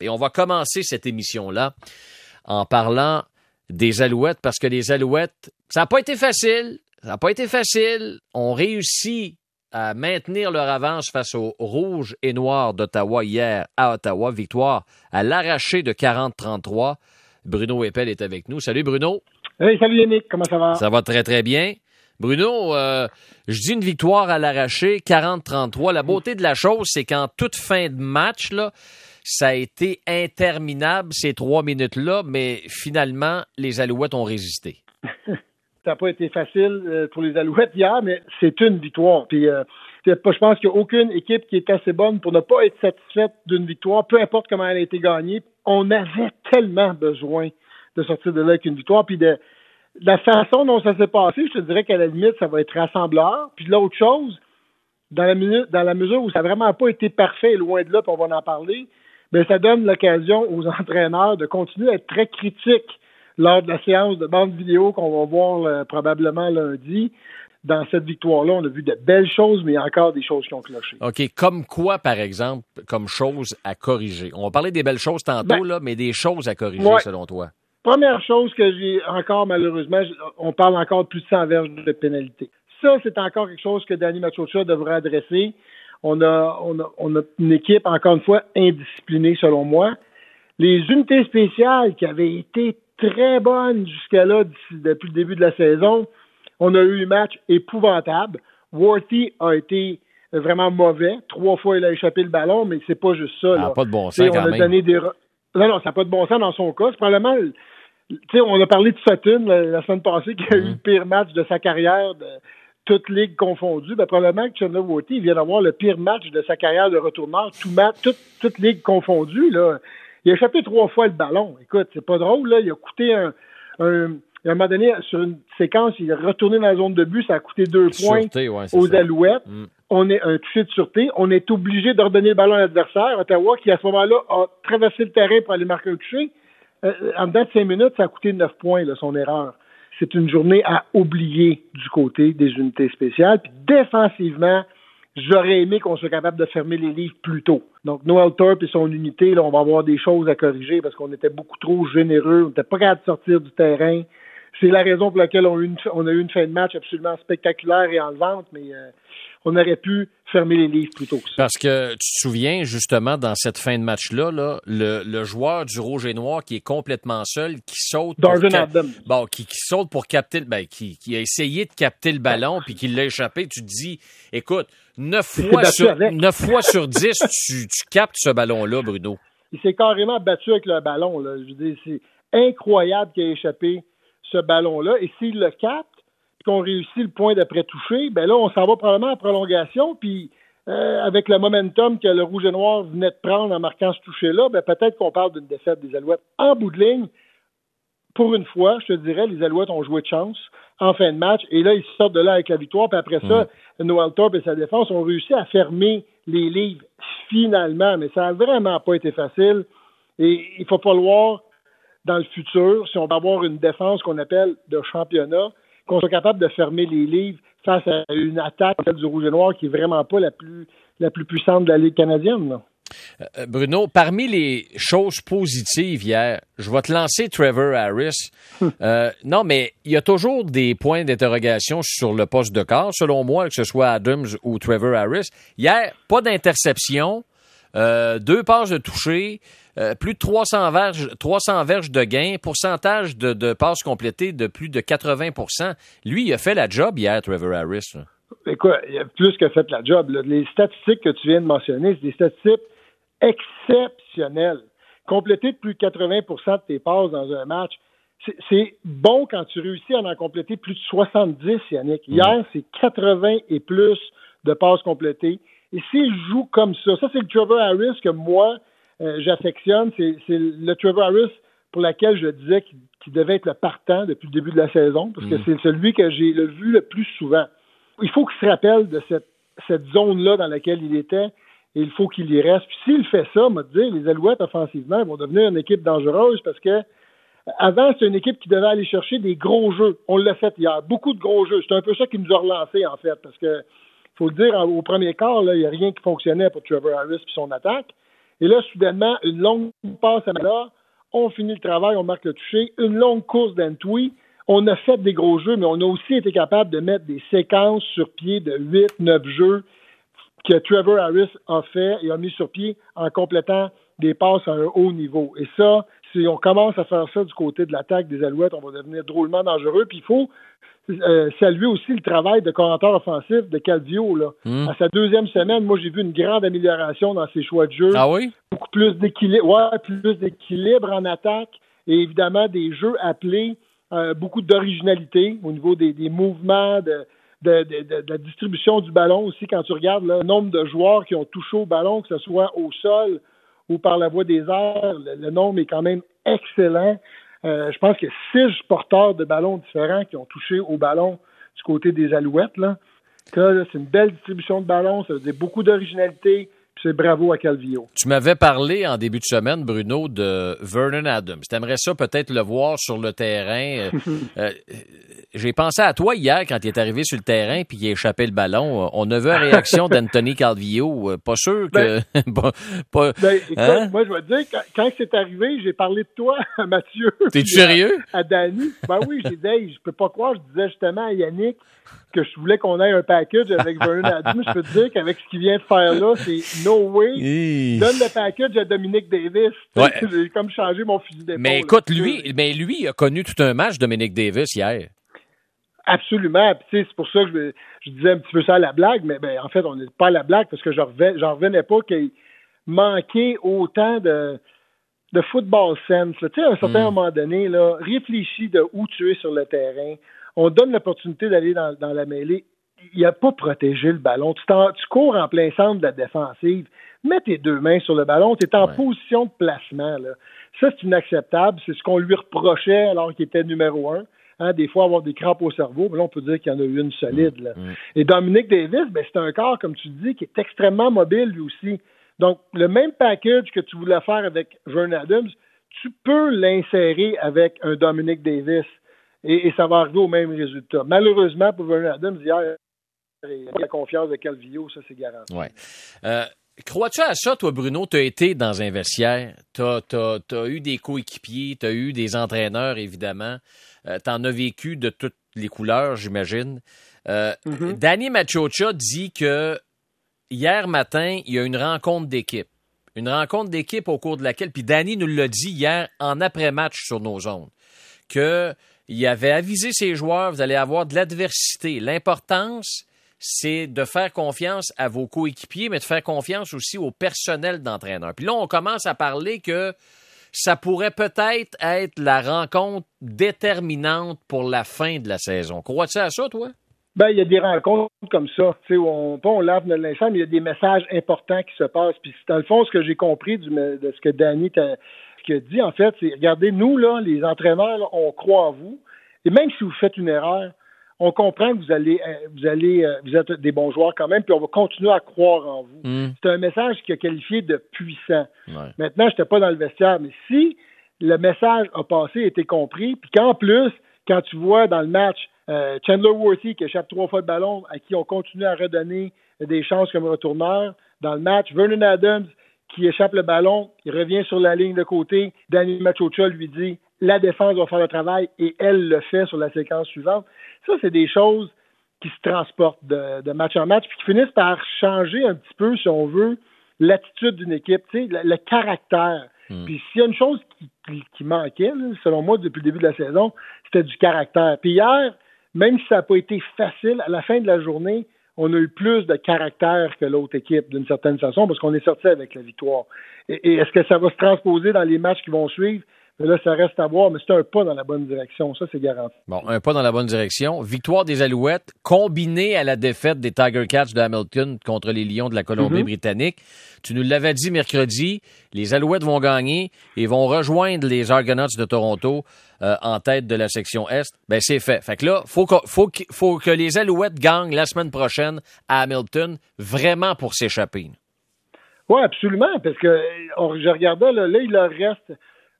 Et on va commencer cette émission-là en parlant des Alouettes parce que les Alouettes, ça n'a pas été facile. Ça n'a pas été facile. On réussit à maintenir leur avance face aux Rouges et Noirs d'Ottawa hier à Ottawa. Victoire à l'arraché de 40-33. Bruno Eppel est avec nous. Salut Bruno. Hey, salut Yannick, comment ça va? Ça va très très bien. Bruno, euh, je dis une victoire à l'arraché, 40-33. La beauté de la chose, c'est qu'en toute fin de match, là, ça a été interminable ces trois minutes-là, mais finalement, les Alouettes ont résisté. ça n'a pas été facile euh, pour les Alouettes hier, mais c'est une victoire. Puis, euh, je pense qu'il n'y a aucune équipe qui est assez bonne pour ne pas être satisfaite d'une victoire, peu importe comment elle a été gagnée. On avait tellement besoin de sortir de là avec une victoire. Puis de, la façon dont ça s'est passé, je te dirais qu'à la limite, ça va être rassembleur. Puis l'autre chose, dans la, minute, dans la mesure où ça n'a vraiment pas été parfait, loin de là, puis on va en parler, mais ben, ça donne l'occasion aux entraîneurs de continuer à être très critiques lors de la séance de bande vidéo qu'on va voir euh, probablement lundi. Dans cette victoire-là, on a vu de belles choses, mais encore des choses qui ont cloché. OK. Comme quoi, par exemple, comme choses à corriger? On va parler des belles choses tantôt, ben, là, mais des choses à corriger, selon toi. Première chose que j'ai encore, malheureusement, on parle encore de plus de 100 verges de pénalité. Ça, c'est encore quelque chose que Danny Machocha devrait adresser. On a, on, a, on a une équipe, encore une fois, indisciplinée, selon moi. Les unités spéciales qui avaient été très bonnes jusqu'à là, depuis le début de la saison, on a eu un match épouvantable. Worthy a été vraiment mauvais. Trois fois, il a échappé le ballon, mais c'est pas juste ça. Ah, pas de bon sens, on a Donné des... Non, non, ça n'a pas de bon sens dans son cas. C'est probablement sais, on a parlé de Sutton la, semaine passée qui a eu le pire match de sa carrière, de toutes ligues confondues. Ben, probablement que Chandler Wotty vient d'avoir le pire match de sa carrière de retourneur, tout match, toutes toute ligues confondues. Là. Il a échappé trois fois le ballon. Écoute, c'est pas drôle, là. Il a coûté un, un à un moment donné, sur une séquence, il est retourné dans la zone de but, ça a coûté deux points aux Alouettes. Mm. On est un touché de sûreté. On est obligé d'ordonner le ballon à l'adversaire. Ottawa, qui à ce moment-là a traversé le terrain pour aller marquer un touché. Euh, en dedans de cinq minutes, ça a coûté neuf points, son erreur. C'est une journée à oublier du côté des unités spéciales. Puis défensivement, j'aurais aimé qu'on soit capable de fermer les livres plus tôt. Donc, Noel Thorpe et son unité, là, on va avoir des choses à corriger parce qu'on était beaucoup trop généreux, on n'était pas capable de sortir du terrain. C'est la raison pour laquelle on a, eu une, on a eu une fin de match absolument spectaculaire et enlevante, mais euh, on aurait pu fermer les livres plus tôt. Parce que tu te souviens, justement, dans cette fin de match-là, là, le, joueur du rouge et noir qui est complètement seul, qui saute. Darwin Bon, qui, saute pour capter le ben, qui, qui a essayé de capter le ballon puis qui l'a échappé. Tu te dis, écoute, neuf fois, sur, neuf fois sur dix, tu, tu captes ce ballon-là, Bruno. Il s'est carrément battu avec le ballon. Là. Je veux dire, c'est incroyable qu'il ait échappé ce ballon-là. Et s'il le capte, qu'on réussit le point d'après toucher, ben là, on s'en va probablement en prolongation, puis euh, avec le momentum que le Rouge et Noir venait de prendre en marquant ce toucher-là, ben peut-être qu'on parle d'une défaite des Alouettes. En bout de ligne, pour une fois, je te dirais, les Alouettes ont joué de chance en fin de match, et là, ils sortent de là avec la victoire, puis après ça, mm. Noël Thorpe et sa défense ont réussi à fermer les livres finalement, mais ça n'a vraiment pas été facile. Et il faut voir dans le futur, si on va avoir une défense qu'on appelle de championnat, qu'on soit capable de fermer les livres face à une attaque du Rouge et Noir qui est vraiment pas la plus, la plus puissante de la Ligue canadienne. Euh, euh, Bruno, parmi les choses positives hier, je vais te lancer Trevor Harris. Euh, non, mais il y a toujours des points d'interrogation sur le poste de corps, selon moi, que ce soit Adams ou Trevor Harris. Hier, pas d'interception, deux passes de toucher, euh, plus de 300 verges, 300 verges de gain, pourcentage de, passes complétées de plus de 80% Lui, il a fait la job hier, Trevor Harris. Écoute, il a plus que fait la job. Les statistiques que tu viens de mentionner, c'est des statistiques exceptionnelles. Compléter de plus de 80% de tes passes dans un match, c'est bon quand tu réussis à en compléter plus de 70, Yannick. Mm. Hier, c'est 80 et plus de passes complétées. Et s'il joue comme ça, ça c'est le Trevor Harris que moi, euh, j'affectionne, c'est le Trevor Harris pour lequel je disais qu'il devait être le partant depuis le début de la saison, parce que mm. c'est celui que j'ai vu le plus souvent. Il faut qu'il se rappelle de cette, cette zone-là dans laquelle il était, et il faut qu'il y reste. Puis s'il fait ça, on dire, les Alouettes offensivement vont devenir une équipe dangereuse parce que avant, c'était une équipe qui devait aller chercher des gros jeux. On l'a fait hier, beaucoup de gros jeux. C'est un peu ça qui nous a relancé en fait, parce que faut le dire, au premier quart, il n'y a rien qui fonctionnait pour Trevor Harris et son attaque. Et là, soudainement, une longue passe à Mala, on finit le travail, on marque le toucher, une longue course d'Antoui. On a fait des gros jeux, mais on a aussi été capable de mettre des séquences sur pied de 8, 9 jeux que Trevor Harris a fait et a mis sur pied en complétant des passes à un haut niveau. Et ça, si on commence à faire ça du côté de l'attaque des Alouettes, on va devenir drôlement dangereux. Puis il faut euh, saluer aussi le travail de commentateur offensif de Calvio. Là. Hmm. À sa deuxième semaine, moi, j'ai vu une grande amélioration dans ses choix de jeu. Ah oui? Beaucoup plus d'équilibre, ouais, plus d'équilibre en attaque et évidemment des jeux appelés, euh, beaucoup d'originalité au niveau des, mouvements, de, de, la distribution du ballon aussi. Quand tu regardes le nombre de joueurs qui ont touché au ballon, que ce soit au sol ou par la voie des airs, le nombre est quand même excellent. Euh, je pense qu'il y a six porteurs de ballons différents qui ont touché au ballon du côté des Alouettes. Là. c'est une belle distribution de ballons, ça faisait beaucoup d'originalité, c'est bravo à Calvillo. Tu m'avais parlé en début de semaine, Bruno, de Vernon Adams. Tu aimerais ça peut-être le voir sur le terrain. Euh, euh, j'ai pensé à toi hier quand il est arrivé sur le terrain puis il a échappé le ballon. On a vu la réaction d'Anthony Calvillo. Pas sûr que. Ben, pas, ben, écoute, hein? moi, je vais te dire, quand, c'est arrivé, j'ai parlé de toi à Mathieu. T'es sérieux? À, Danny. Ben oui, j'ai dit, je peux pas croire. Je disais justement à Yannick que je voulais qu'on ait un package avec Vernon Adams. Je peux te dire qu'avec ce qu'il vient de faire là, c'est no way. Donne le package à Dominique Davis. J'ai comme changé mon fusil d'épaule. Mais écoute, lui, mais lui a connu tout un match, Dominique Davis, hier. Absolument. c'est pour ça que je, disais un petit peu ça à la blague, mais ben, en fait, on n'est pas à la blague parce que je revenais, revenais pas qu'il manquait autant de, de football sense. Tu sais, à un certain hmm. moment donné, là, réfléchis de où tu es sur le terrain. On donne l'opportunité d'aller dans, la mêlée. Il n'y a pas protégé le ballon. Tu, tu, cours en plein centre de la défensive. Mets tes deux mains sur le ballon. Tu es en position de placement. Là. Ça, c'est inacceptable. C'est ce qu'on lui reprochait alors qu'il était numéro un. Hein, des fois avoir des crampes au cerveau, mais là, on peut dire qu'il y en a eu une solide. Là. Mm. Et Dominique Davis, ben, c'est un corps, comme tu dis, qui est extrêmement mobile lui aussi. Donc, le même package que tu voulais faire avec Vernon Adams, tu peux l'insérer avec un Dominique Davis et, ça va arriver au même résultat. Malheureusement, pour Vernon Adams, hier, la confiance de Calvillo, ça, c'est garanti. Ouais. Euh, Crois-tu à ça, toi, Bruno? Tu as été dans un vestiaire, tu as, eu des coéquipiers, tu as eu des entraîneurs, évidemment. Euh, tu en as vécu de toutes les couleurs, j'imagine. Euh, mm-hmm. Danny Machocha dit que hier matin, il y a une rencontre d'équipe. Une rencontre d'équipe au cours de laquelle, puis Danny nous l'a dit hier en après-match sur nos ondes, qu'il avait avisé ses joueurs, vous allez avoir de l'adversité. L'importance, c'est de faire confiance à vos coéquipiers, mais de faire confiance aussi au personnel d'entraîneur. Puis là, on commence à parler que ça pourrait peut-être être la rencontre déterminante pour la fin de la saison. Crois-tu à ça, toi? Ben, il y a des rencontres comme ça, tu sais, où on, pas on lave notre linge mais il y a des messages importants qui se passent. Puis, dans le fond, ce que j'ai compris de ce que Danny a, dit, en fait, c'est, regardez, nous, là, les entraîneurs, on croit en vous. Et même si vous faites une erreur, on comprend que vous allez, euh, vous allez, euh, vous êtes des bons joueurs quand même, puis on va continuer à croire en vous. Hmm. C'est un message qui a qualifié de puissant. Maintenant, je n'étais pas dans le vestiaire, mais si le message a passé, a été compris, puis qu'en plus, quand tu vois dans le match euh, Chandler Worthy qui échappe trois fois le ballon, à qui on continue à redonner des chances comme retourneur, dans le match, Vernon Adams qui échappe le ballon, il revient sur la ligne de côté, Danny Machocha lui dit la défense va faire le travail et elle le fait sur la séquence suivante. Ça, c'est des choses qui se transportent de, match en match, puis qui finissent par changer un petit peu, si on veut, l'attitude d'une équipe, sais, le, caractère. Hmm. Puis s'il y a une chose qui, manquait, selon moi, depuis le début de la saison, c'était du caractère. Puis hier, même si ça n'a pas été facile, à la fin de la journée, on a eu plus de caractère que l'autre équipe, d'une certaine façon, parce qu'on est sorti avec la victoire. et est-ce que ça va se transposer dans les matchs qui vont suivre? Mais là, ça reste à voir, mais c'est un pas dans la bonne direction. Ça, c'est garanti. Bon, un pas dans la bonne direction. Victoire des Alouettes, combinée à la défaite des Tiger Cats de Hamilton contre les Lions de la Colombie-Britannique. Mhm. Tu nous l'avais dit mercredi, les Alouettes vont gagner et vont rejoindre les Argonauts de Toronto euh, en tête de la section Est. Ben, c'est fait. Fait que là, faut que, faut, faut que les Alouettes gagnent la semaine prochaine à Hamilton, vraiment pour s'échapper. Oui, absolument, parce que je regardais, là, là il leur reste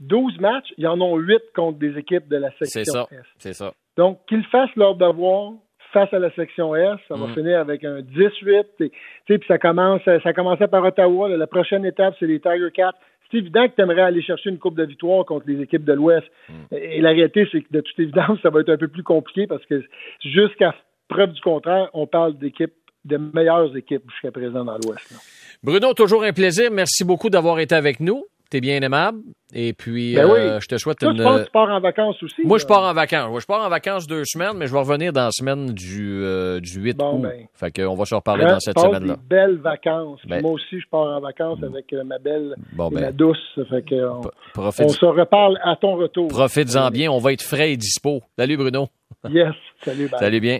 12 matchs, il y en ont 8 contre des équipes de la section ça. C'est ça. Donc, qu'ils fassent leur devoir, face à la section S. Ça va Mm. finir avec un 18. Et, puis ça commence, ça commençait par Ottawa. là. la prochaine étape, c'est les Tiger Cats. C'est évident que tu aimerais aller chercher une coupe de victoire contre les équipes de l'Ouest. Et la réalité, c'est que de toute évidence, ça va être un peu plus compliqué parce que jusqu'à preuve du contraire, on parle d'équipes, de meilleures équipes jusqu'à présent dans l'Ouest. Bruno, toujours un plaisir. Merci beaucoup d'avoir été avec nous. T'es bien aimable. Et puis, Ben oui. euh, je te souhaite Toi, une. penses que tu pars en vacances aussi? Moi, là? je pars en vacances. Ouais, je pars en vacances deux semaines, mais je vais revenir dans la semaine du, euh, du 8 Bon, août. ben. Fait qu'on va se reparler dans cette semaine-là. belles vacances. Ben. moi aussi, je pars en vacances avec euh, ma belle Bon, et ben. ma douce. Fait que, on, se reparle à ton retour. profites-en bien. On va être frais et dispo. Salut, Bruno. Yes. Salut. Salut bien.